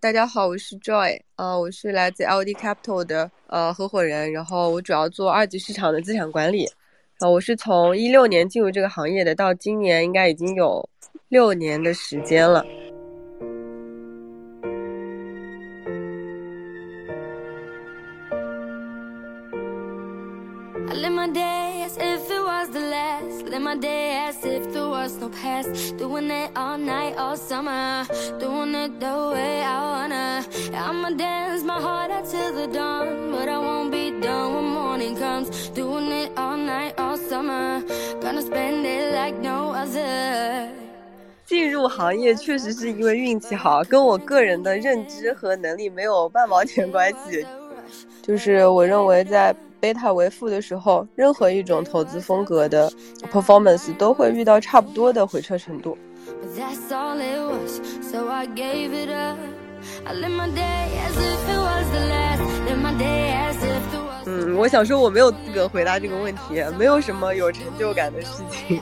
大家好，我是 Joy，呃，我是来自 LD Capital 的呃合伙人，然后我主要做二级市场的资产管理，呃，我是从一六年进入这个行业的，到今年应该已经有六年的时间了。Fast. Doing it all night, all summer. Doing it the way I wanna. I'ma dance my heart out till the dawn. But I won't be done when morning comes. Doing it all night, all summer. Gonna spend it like no other. 进入行业确实是因为运气好，跟我个人的认知和能力没有半毛钱关系。就是我认为在贝塔为负的时候，任何一种投资风格的 performance 都会遇到差不多的回撤程度。嗯，我想说我没有资格回答这个问题，没有什么有成就感的事情。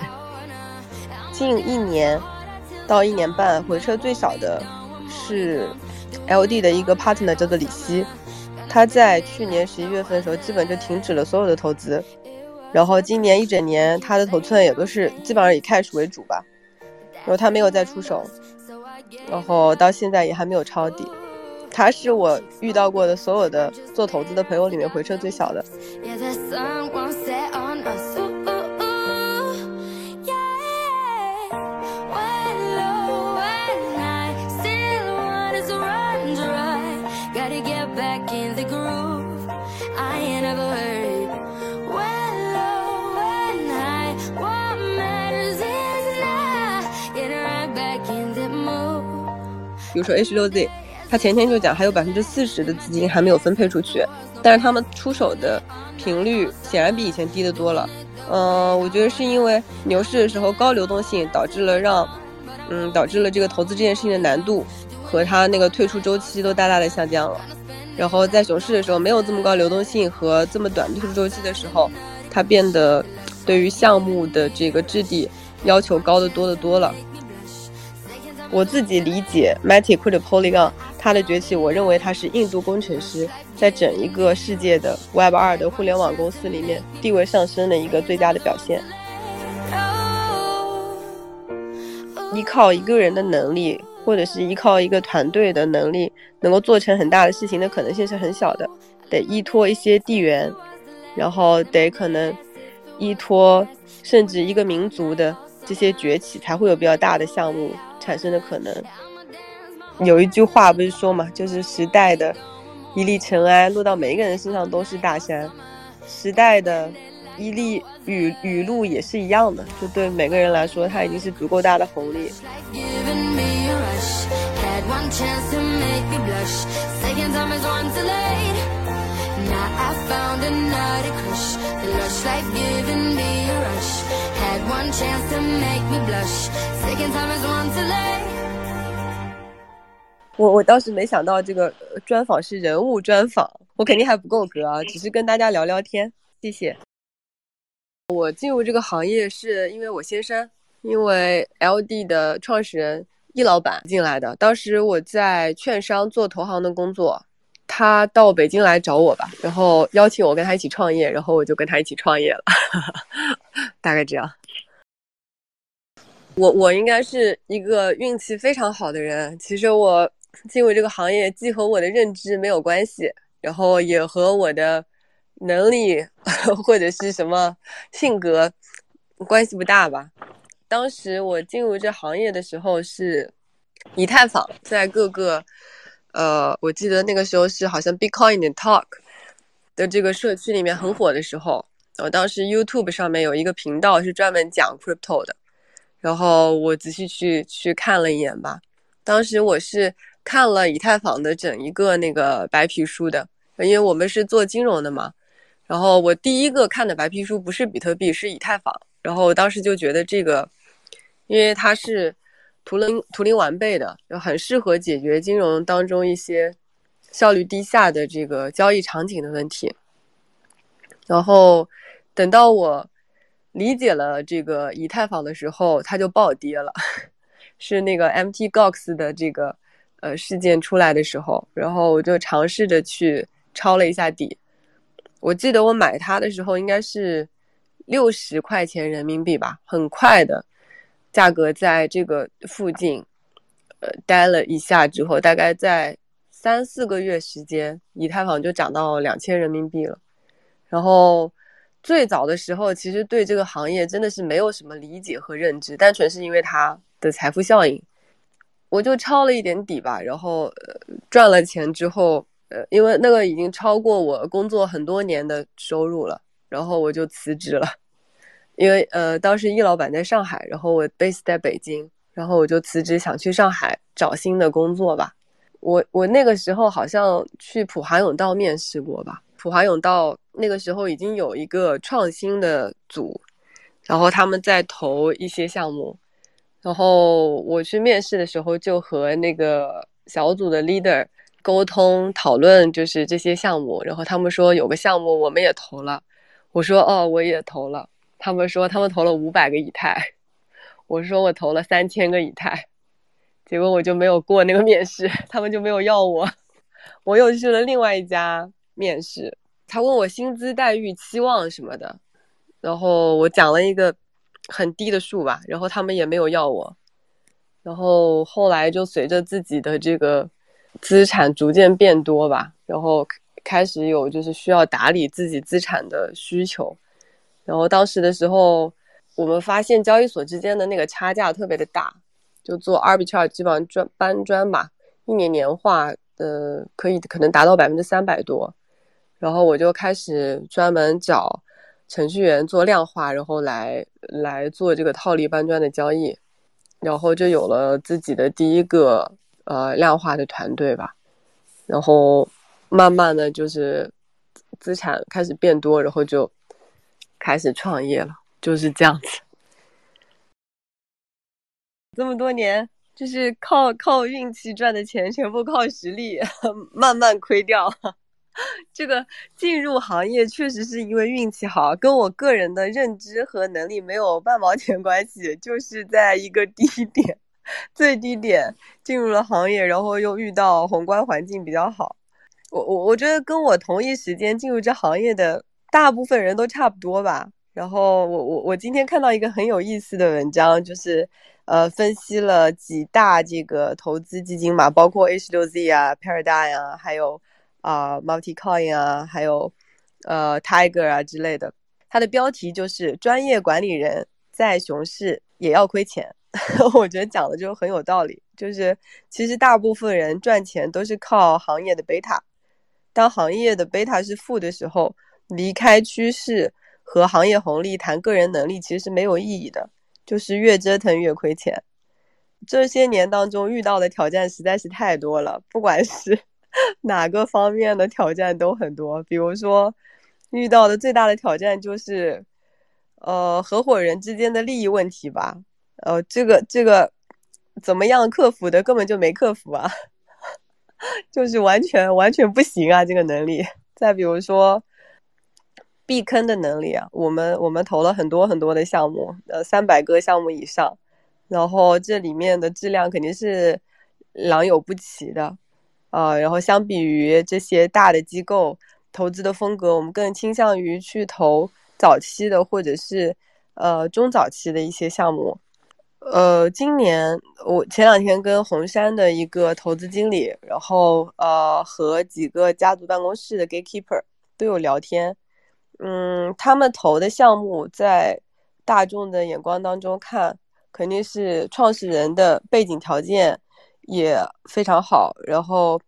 近一年到一年半回撤最少的是 LD 的一个 partner 叫做李希。他在去年十一月份的时候，基本就停止了所有的投资，然后今年一整年他的头寸也都是基本上以 cash 为主吧，然后他没有再出手，然后到现在也还没有抄底，他是我遇到过的所有的做投资的朋友里面回撤最小的。比如说 H 六 Z，他前天就讲还有百分之四十的资金还没有分配出去，但是他们出手的频率显然比以前低得多了。嗯，我觉得是因为牛市的时候高流动性导致了让，嗯，导致了这个投资这件事情的难度和它那个退出周期都大大的下降了。然后在熊市的时候没有这么高流动性和这么短退出周期的时候，它变得对于项目的这个质地要求高得多的多了。我自己理解，Matic 或者 Polygon 它的崛起，我认为它是印度工程师在整一个世界的 Web 二的互联网公司里面地位上升的一个最佳的表现。依靠一个人的能力，或者是依靠一个团队的能力，能够做成很大的事情的可能性是很小的。得依托一些地缘，然后得可能依托甚至一个民族的这些崛起，才会有比较大的项目。产生的可能，有一句话不是说嘛，就是时代的一粒尘埃落到每一个人身上都是大山，时代的一粒雨雨露也是一样的，就对每个人来说，它已经是足够大的红利。我我倒是没想到这个专访是人物专访，我肯定还不够格啊，只是跟大家聊聊天，谢谢。我进入这个行业是因为我先生，因为 LD 的创始人易老板进来的。当时我在券商做投行的工作，他到北京来找我吧，然后邀请我跟他一起创业，然后我就跟他一起创业了，大概这样。我我应该是一个运气非常好的人。其实我进入这个行业，既和我的认知没有关系，然后也和我的能力 或者是什么性格关系不大吧。当时我进入这行业的时候是以太坊在各个呃，我记得那个时候是好像 Bitcoin Talk 的这个社区里面很火的时候。我当时 YouTube 上面有一个频道是专门讲 Crypto 的。然后我仔细去去看了一眼吧，当时我是看了以太坊的整一个那个白皮书的，因为我们是做金融的嘛。然后我第一个看的白皮书不是比特币，是以太坊。然后我当时就觉得这个，因为它是图灵图灵完备的，就很适合解决金融当中一些效率低下的这个交易场景的问题。然后等到我。理解了这个以太坊的时候，它就暴跌了，是那个 MT Gox 的这个呃事件出来的时候，然后我就尝试着去抄了一下底。我记得我买它的时候应该是六十块钱人民币吧，很快的价格在这个附近，呃，待了一下之后，大概在三四个月时间，以太坊就涨到两千人民币了。然后最早的时候，其实对这个行业真的是没有什么理解和认知，单纯是因为它的财富效应，我就抄了一点底吧，然后呃赚了钱之后。呃，因为那个已经超过我工作很多年的收入了，然后我就辞职了。因为呃，当时易老板在上海，然后我 base 在北京，然后我就辞职，想去上海找新的工作吧。我我那个时候好像去普华永道面试过吧。普华永道那个时候已经有一个创新的组，然后他们在投一些项目，然后我去面试的时候就和那个小组的 leader。沟通讨论就是这些项目，然后他们说有个项目我们也投了，我说哦我也投了，他们说他们投了五百个以太，我说我投了三千个以太，结果我就没有过那个面试，他们就没有要我，我又去了另外一家面试，他问我薪资待遇期望什么的，然后我讲了一个很低的数吧，然后他们也没有要我，然后后来就随着自己的这个。资产逐渐变多吧，然后开始有就是需要打理自己资产的需求，然后当时的时候，我们发现交易所之间的那个差价特别的大，就做 arbitrage 基本上专搬砖吧，一年年化呃可以可能达到百分之三百多，然后我就开始专门找程序员做量化，然后来来做这个套利搬砖的交易，然后就有了自己的第一个。呃，量化的团队吧，然后慢慢的就是资产开始变多，然后就开始创业了，就是这样子。这么多年，就是靠靠运气赚的钱，全部靠实力 慢慢亏掉。这个进入行业确实是因为运气好，跟我个人的认知和能力没有半毛钱关系，就是在一个低点。最低点进入了行业，然后又遇到宏观环境比较好。我我我觉得跟我同一时间进入这行业的大部分人都差不多吧。然后我我我今天看到一个很有意思的文章，就是呃分析了几大这个投资基金嘛，包括 H 六 Z 啊、Paradigm 啊，还有啊 Multicoin 啊，还有呃 Tiger 啊之类的。它的标题就是专业管理人在熊市也要亏钱。我觉得讲的就很有道理，就是其实大部分人赚钱都是靠行业的贝塔，当行业的贝塔是负的时候，离开趋势和行业红利谈个人能力其实是没有意义的，就是越折腾越亏钱。这些年当中遇到的挑战实在是太多了，不管是哪个方面的挑战都很多，比如说遇到的最大的挑战就是，呃，合伙人之间的利益问题吧。呃，这个这个怎么样克服的？根本就没克服啊，就是完全完全不行啊，这个能力。再比如说避坑的能力啊，我们我们投了很多很多的项目，呃，三百个项目以上，然后这里面的质量肯定是良莠不齐的啊。然后相比于这些大的机构投资的风格，我们更倾向于去投早期的或者是呃中早期的一些项目。呃，今年我前两天跟红杉的一个投资经理，然后呃和几个家族办公室的 gatekeeper 都有聊天。嗯，他们投的项目在大众的眼光当中看，肯定是创始人的背景条件也非常好，然后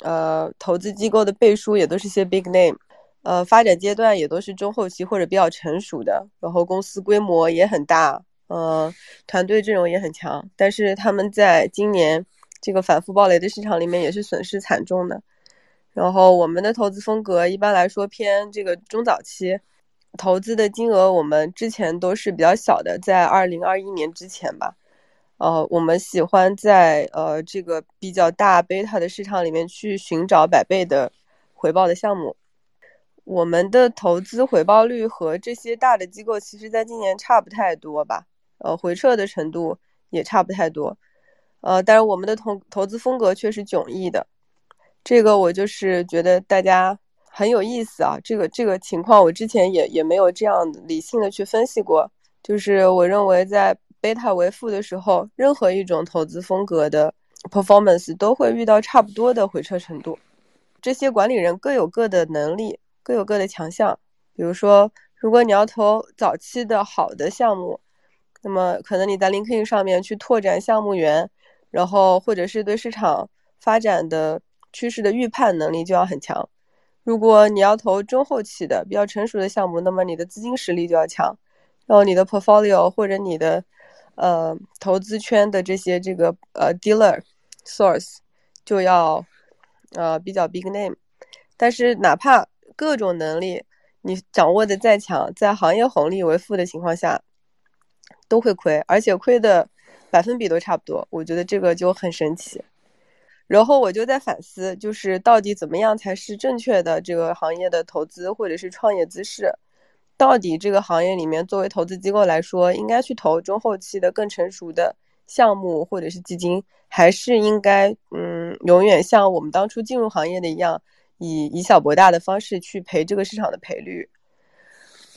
呃投资机构的背书也都是些 big name，呃发展阶段也都是中后期或者比较成熟的，然后公司规模也很大。呃，团队阵容也很强，但是他们在今年这个反复暴雷的市场里面也是损失惨重的。然后我们的投资风格一般来说偏这个中早期，投资的金额我们之前都是比较小的，在二零二一年之前吧。呃，我们喜欢在呃这个比较大贝塔的市场里面去寻找百倍的回报的项目。我们的投资回报率和这些大的机构其实在今年差不太多吧。呃，回撤的程度也差不太多，呃，但是我们的投投资风格却是迥异的。这个我就是觉得大家很有意思啊，这个这个情况我之前也也没有这样理性的去分析过。就是我认为在贝塔为负的时候，任何一种投资风格的 performance 都会遇到差不多的回撤程度。这些管理人各有各的能力，各有各的强项。比如说，如果你要投早期的好的项目，那么可能你在 LinkedIn 上面去拓展项目源，然后或者是对市场发展的趋势的预判能力就要很强。如果你要投中后期的比较成熟的项目，那么你的资金实力就要强。然后你的 portfolio 或者你的呃投资圈的这些这个呃 dealer source 就要呃比较 big name，但是哪怕各种能力你掌握的再强，在行业红利为负的情况下都会亏，而且亏的百分比都差不多，我觉得这个就很神奇。然后我就在反思，就是到底怎么样才是正确的这个行业的投资或者是创业姿势。到底这个行业里面，作为投资机构来说，应该去投中后期的更成熟的项目或者是基金，还是应该嗯，永远像我们当初进入行业的一样，以以小博大的方式去赔这个市场的赔率？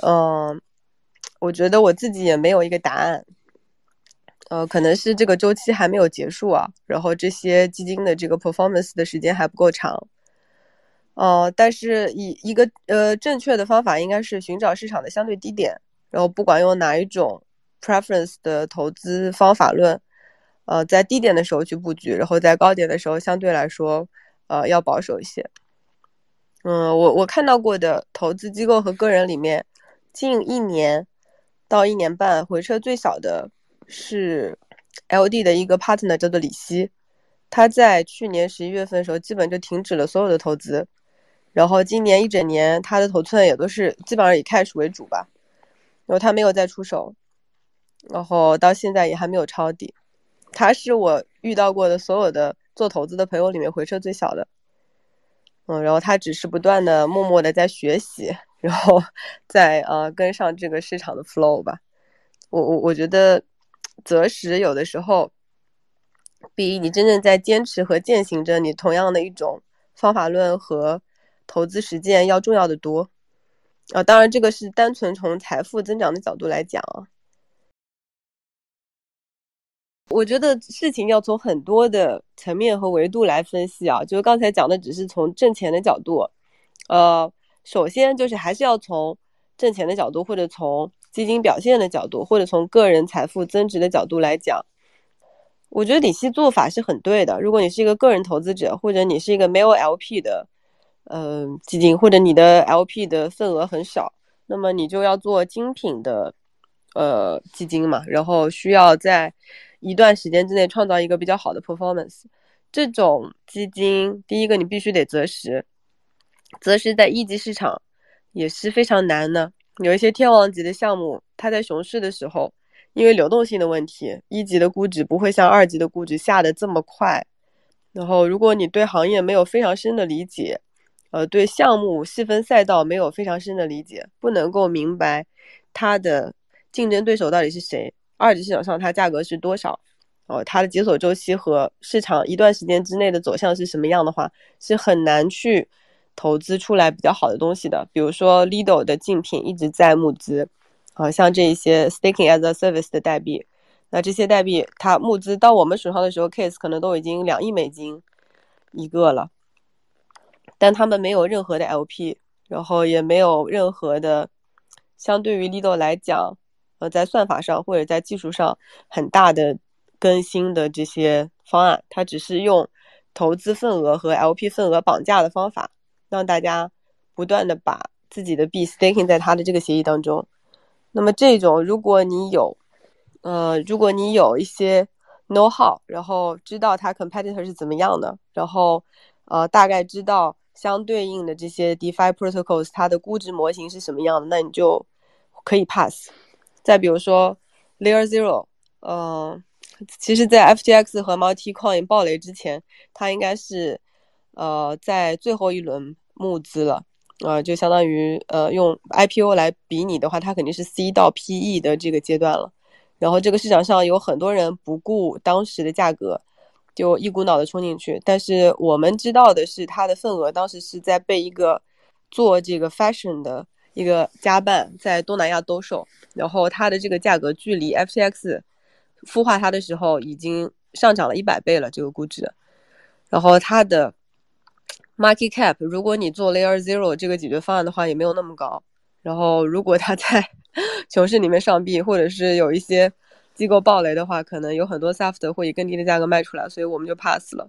嗯，我觉得我自己也没有一个答案。呃，可能是这个周期还没有结束啊，然后这些基金的这个 performance 的时间还不够长。哦，但是以一个呃正确的方法应该是寻找市场的相对低点，然后不管用哪一种 preference 的投资方法论，呃，在低点的时候去布局，然后在高点的时候相对来说呃要保守一些。嗯，我我看到过的投资机构和个人里面，近一年到一年半回撤最小的是 LD 的一个 partner 叫做李希，他在去年十一月份的时候基本就停止了所有的投资。然后今年一整年，他的头寸也都是基本上以 cash 为主吧，然后他没有再出手，然后到现在也还没有抄底，他是我遇到过的所有的做投资的朋友里面回撤最小的，嗯，然后他只是不断的默默的在学习，然后 在呃跟上这个市场的 flow 吧，我我我觉得择时有的时候比你真正在坚持和践行着你同样的一种方法论和。投资实践要重要的多啊！当然，这个是单纯从财富增长的角度来讲啊。我觉得事情要从很多的层面和维度来分析啊。就是刚才讲的只是从挣钱的角度，呃，首先就是还是要从挣钱的角度，或者从基金表现的角度，或者从个人财富增值的角度来讲。我觉得李希做法是很对的。如果你是一个个人投资者，或者你是一个没有 LP 的。嗯，基金或者你的 LP 的份额很少，那么你就要做精品的呃基金嘛，然后需要在一段时间之内创造一个比较好的 performance。这种基金，第一个你必须得择时，择时在一级市场也是非常难的。有一些天王级的项目，它在熊市的时候，因为流动性的问题，一级的估值不会像二级的估值下的这么快。然后，如果你对行业没有非常深的理解，呃，对项目细分赛道没有非常深的理解，不能够明白它的竞争对手到底是谁，二级市场上它价格是多少，哦，它的解锁周期和市场一段时间之内的走向是什么样的话，是很难去投资出来比较好的东西的。比如说 Lido 的竞品一直在募资，啊，像这一些 Staking as a Service 的代币，那这些代币它募资到我们手上的时候，case 可能都已经两亿美金一个了。但他们没有任何的 LP，然后也没有任何的，相对于 Lido 来讲，呃，在算法上或者在技术上很大的更新的这些方案，它只是用投资份额和 LP 份额绑架的方法，让大家不断的把自己的币 staking 在它的这个协议当中。那么这种，如果你有，呃，如果你有一些 know how，然后知道它 competitor 是怎么样的，然后呃，大概知道。相对应的这些 DeFi protocols，它的估值模型是什么样的？那你就可以 pass。再比如说 Layer Zero，嗯，其实，在 FTX 和 Multicoin 爆雷之前，它应该是呃在最后一轮募资了，呃，就相当于呃用 IPO 来比拟的话，它肯定是 C 到 PE 的这个阶段了。然后这个市场上有很多人不顾当时的价格，就一股脑的冲进去。但是我们知道的是，它的份额当时是在被一个做这个 fashion 的一个家办在东南亚兜售，然后它的这个价格距离 FTX 孵化它的时候已经上涨了一百倍了，这个估值。然后它的 market cap，如果你做 layer zero 这个解决方案的话，也没有那么高。然后如果它在 熊市里面上币，或者是有一些机构暴雷的话，可能有很多 soft 会以更低的价格卖出来，所以我们就 pass 了。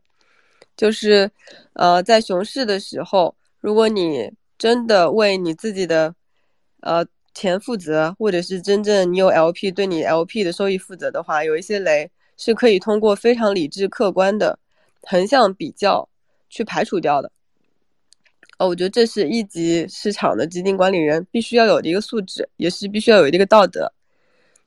就是，呃，在熊市的时候，如果你真的为你自己的，呃，钱负责，或者是真正你有 LP 对你 LP 的收益负责的话，有一些雷是可以通过非常理智客观的横向比较去排除掉的。哦，我觉得这是一级市场的基金管理人必须要有的一个素质，也是必须要有的一个道德。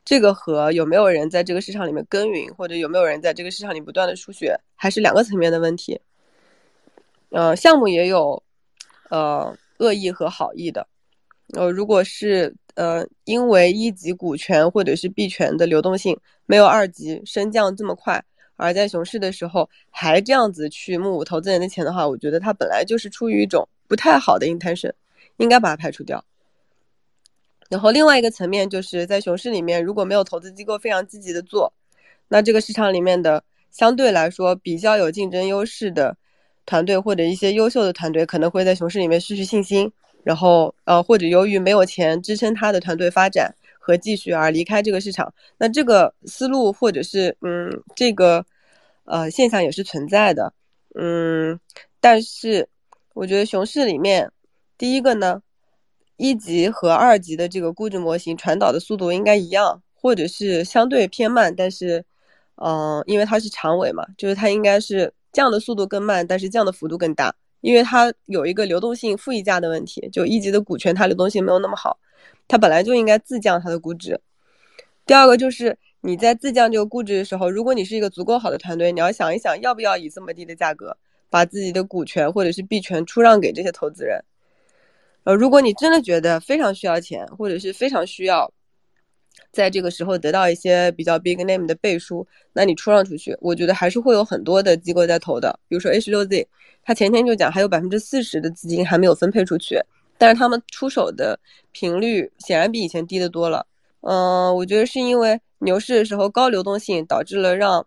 这个和有没有人在这个市场里面耕耘，或者有没有人在这个市场里不断的输血，还是两个层面的问题。呃，项目也有，呃，恶意和好意的。呃，如果是呃，因为一级股权或者是币权的流动性没有二级升降这么快，而在熊市的时候还这样子去募投资人的钱的话，我觉得它本来就是出于一种。不太好的 intention，应该把它排除掉。然后另外一个层面就是在熊市里面，如果没有投资机构非常积极的做，那这个市场里面的相对来说比较有竞争优势的团队或者一些优秀的团队，可能会在熊市里面失去信心，然后呃或者由于没有钱支撑他的团队发展和继续而离开这个市场。那这个思路或者是嗯这个呃现象也是存在的，嗯，但是。我觉得熊市里面，第一个呢，一级和二级的这个估值模型传导的速度应该一样，或者是相对偏慢。但是，嗯，因为它是长尾嘛，就是它应该是降的速度更慢，但是降的幅度更大，因为它有一个流动性负溢价的问题。就一级的股权，它流动性没有那么好，它本来就应该自降它的估值。第二个就是你在自降这个估值的时候，如果你是一个足够好的团队，你要想一想，要不要以这么低的价格。把自己的股权或者是币权出让给这些投资人，呃，如果你真的觉得非常需要钱，或者是非常需要在这个时候得到一些比较 big name 的背书，那你出让出去，我觉得还是会有很多的机构在投的。比如说 H 六 Z，他前天就讲还有百分之四十的资金还没有分配出去，但是他们出手的频率显然比以前低得多了。嗯，我觉得是因为牛市的时候高流动性导致了让，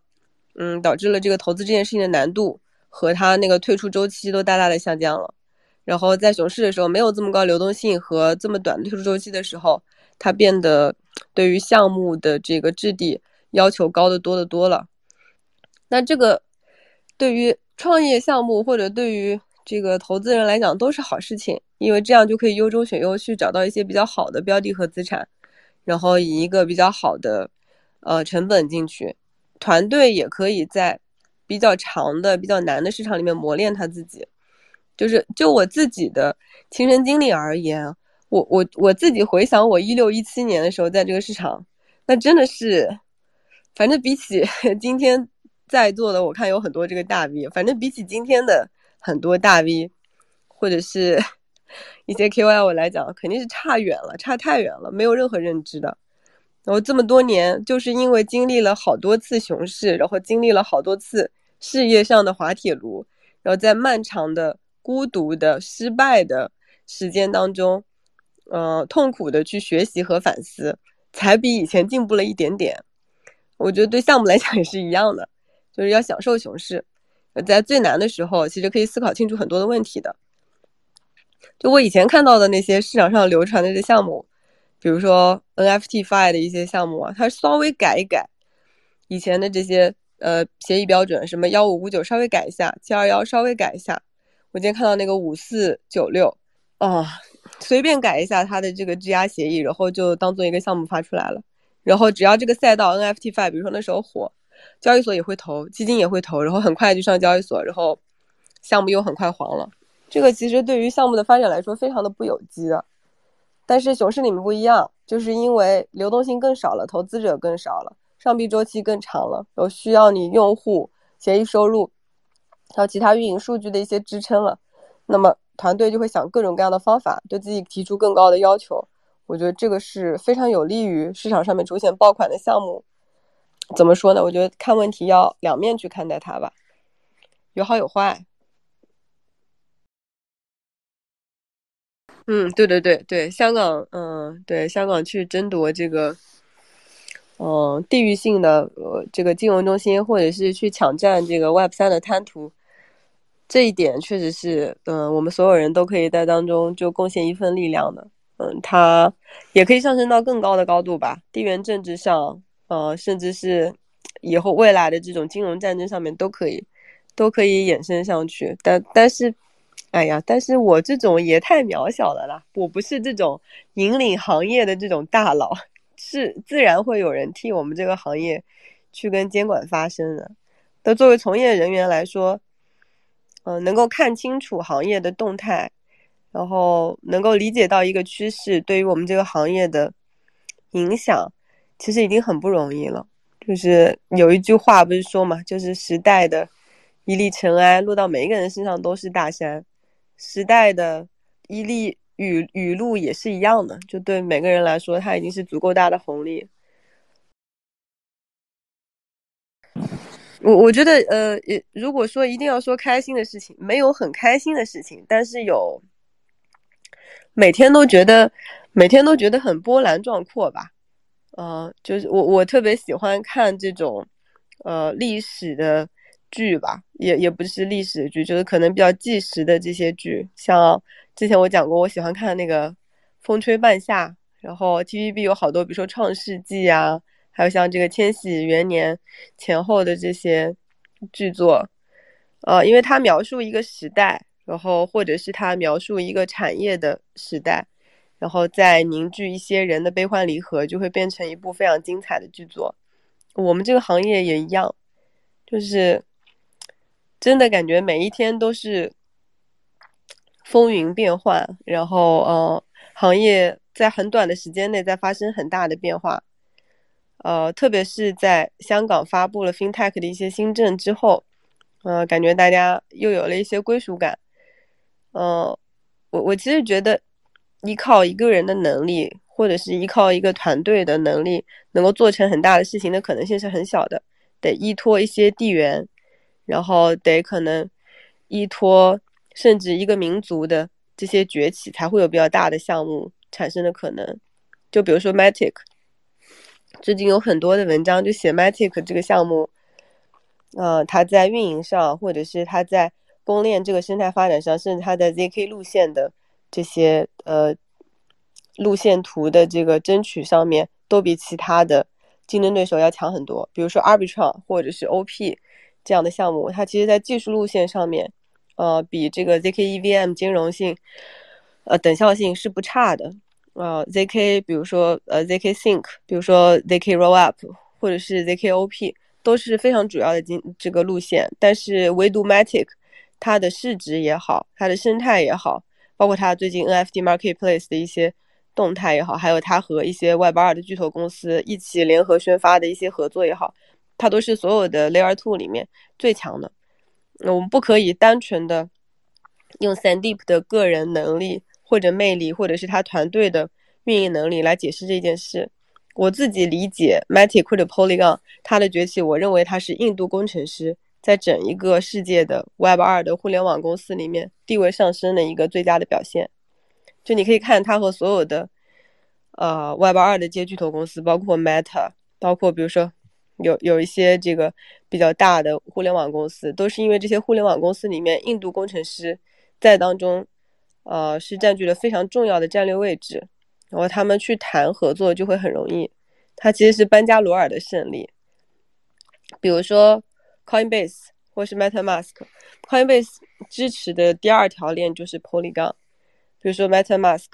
嗯，导致了这个投资这件事情的难度。和它那个退出周期都大大的下降了，然后在熊市的时候没有这么高流动性和这么短的退出周期的时候，它变得对于项目的这个质地要求高的多的多了。那这个对于创业项目或者对于这个投资人来讲都是好事情，因为这样就可以优中选优去找到一些比较好的标的和资产，然后以一个比较好的呃成本进去，团队也可以在。比较长的、比较难的市场里面磨练他自己，就是就我自己的亲身经历而言，我我我自己回想我一六一七年的时候在这个市场，那真的是，反正比起 今天在座的，我看有很多这个大 V，反正比起今天的很多大 V，或者是 一些 KOL 来讲，肯定是差远了，差太远了，没有任何认知的。然后这么多年，就是因为经历了好多次熊市，然后经历了好多次。事业上的滑铁卢，然后在漫长的、孤独的、失败的时间当中，呃，痛苦的去学习和反思，才比以前进步了一点点。我觉得对项目来讲也是一样的，就是要享受熊市，在最难的时候，其实可以思考清楚很多的问题的。就我以前看到的那些市场上流传的这些项目，比如说 NFT Fi 的一些项目啊，它稍微改一改以前的这些。呃，协议标准什么幺五五九稍微改一下，七二幺稍微改一下。我今天看到那个五四九六，啊，随便改一下它的这个质押协议，然后就当做一个项目发出来了。然后只要这个赛道 NFT Five，比如说那时候火，交易所也会投，基金也会投，然后很快就上交易所，然后项目又很快黄了。这个其实对于项目的发展来说非常的不有机的。但是熊市里面不一样，就是因为流动性更少了，投资者更少了。上币周期更长了，有需要你用户协议收入，还有其他运营数据的一些支撑了，那么团队就会想各种各样的方法，对自己提出更高的要求。我觉得这个是非常有利于市场上面出现爆款的项目。怎么说呢？我觉得看问题要两面去看待它吧。有好有坏。嗯，对对对对，香港，嗯，对香港去争夺这个，嗯，地域性的呃这个金融中心，或者是去抢占这个 Web 三的滩涂，这一点确实是，嗯，我们所有人都可以在当中就贡献一份力量的。嗯，它也可以上升到更高的高度吧，地缘政治上，呃，甚至是以后未来的这种金融战争上面都可以，都可以衍生上去。但但是。哎呀，但是我这种也太渺小了啦！我不是这种引领行业的这种大佬，是自然会有人替我们这个行业去跟监管发声的。那作为从业人员来说，嗯，能够看清楚行业的动态，然后能够理解到一个趋势对于我们这个行业的影响，其实已经很不容易了。就是有一句话不是说嘛，就是时代的一粒尘埃落到每一个人身上都是大山。时代的一粒雨雨露也是一样的，就对每个人来说，它已经是足够大的红利。我我觉得，呃，如果说一定要说开心的事情，没有很开心的事情，但是有每天都觉得每天都觉得很波澜壮阔吧。嗯，就是我我特别喜欢看这种呃历史的。剧吧，也也不是历史剧，就是可能比较纪实的这些剧。像之前我讲过，我喜欢看那个《风吹半夏》，然后 TVB 有好多，比如说《创世纪》啊，还有像这个千禧元年前后的这些剧作，呃，因为它描述一个时代，然后或者是它描述一个产业的时代，然后再凝聚一些人的悲欢离合，就会变成一部非常精彩的剧作。我们这个行业也一样，就是。真的感觉每一天都是风云变幻，然后呃，行业在很短的时间内在发生很大的变化，呃，特别是在香港发布了 FinTech 的一些新政之后，呃，感觉大家又有了一些归属感。呃，我我其实觉得依靠一个人的能力，或者是依靠一个团队的能力，能够做成很大的事情的可能性是很小的，得依托一些地缘。然后得可能依托甚至一个民族的这些崛起，才会有比较大的项目产生的可能。就比如说 Matic，最近有很多的文章就写 Matic 这个项目，呃，它在运营上，或者是它在公链这个生态发展上，甚至它在 zk 路线的这些呃路线图的这个争取上面，都比其他的竞争对手要强很多。比如说 Arbitrum 或者是 OP。这样的项目，它其实，在技术路线上面，呃，比这个 zk EVM 兼容性，呃，等效性是不差的。呃，zk，比如说呃 zk Sync，比如说 zk Rollup，或者是 zk OP，都是非常主要的经这个路线。但是唯独 Matic，它的市值也好，它的生态也好，包括它最近 NFT Marketplace 的一些动态也好，还有它和一些 Web 二的巨头公司一起联合宣发的一些合作也好。它都是所有的 Layer Two 里面最强的。我们不可以单纯的用 Sandeep 的个人能力或者魅力，或者是他团队的运营能力来解释这件事。我自己理解 Matic 或者 Polygon 它的崛起，我认为它是印度工程师在整一个世界的 Web 二的互联网公司里面地位上升的一个最佳的表现。就你可以看它和所有的呃 Web 二的接巨头公司，包括 Meta，包括比如说。有有一些这个比较大的互联网公司，都是因为这些互联网公司里面印度工程师在当中，呃，是占据了非常重要的战略位置，然后他们去谈合作就会很容易。它其实是班加罗尔的胜利。比如说 Coinbase 或是 MetaMask，Coinbase 支持的第二条链就是 Polygon。比如说 MetaMask，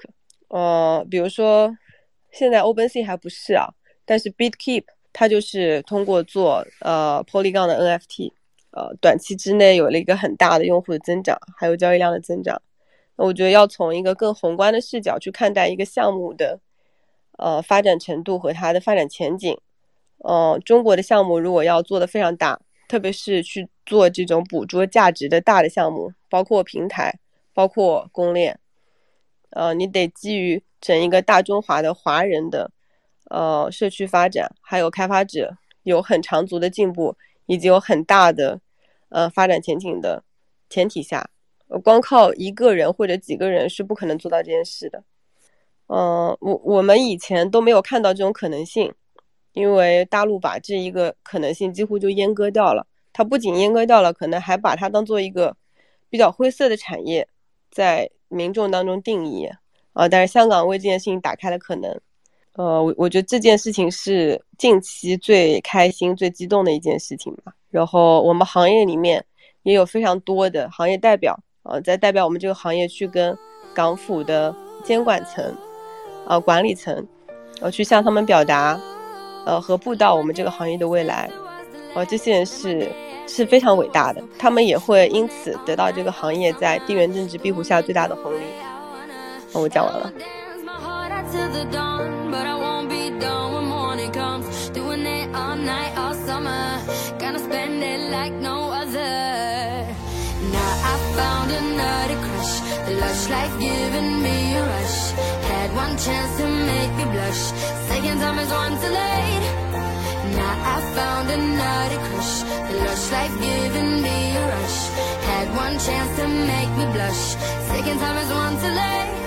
呃，比如说现在 OpenSea 还不是啊，但是 BitKeep。它就是通过做呃 Polygon 的 NFT，呃，短期之内有了一个很大的用户的增长，还有交易量的增长。我觉得要从一个更宏观的视角去看待一个项目的呃发展程度和它的发展前景。呃，中国的项目如果要做的非常大，特别是去做这种捕捉价值的大的项目，包括平台，包括公链，呃，你得基于整一个大中华的华人的。呃，社区发展还有开发者有很长足的进步，以及有很大的呃发展前景的前提下，光靠一个人或者几个人是不可能做到这件事的。嗯，我我们以前都没有看到这种可能性，因为大陆把这一个可能性几乎就阉割掉了。它不仅阉割掉了，可能还把它当做一个比较灰色的产业，在民众当中定义啊。但是香港为这件事情打开了可能。呃，我我觉得这件事情是近期最开心、最激动的一件事情吧。然后我们行业里面也有非常多的行业代表呃，在代表我们这个行业去跟港府的监管层。呃，管理层，呃，去向他们表达，呃，和布道我们这个行业的未来，呃，这些人是是非常伟大的，他们也会因此得到这个行业在地缘政治庇护下最大的红利。我讲完了。One chance to make me blush. Second time is one too late. Now I found a nutty crush. Lush life giving me a rush. Had one chance to make me blush. Second time is one too late.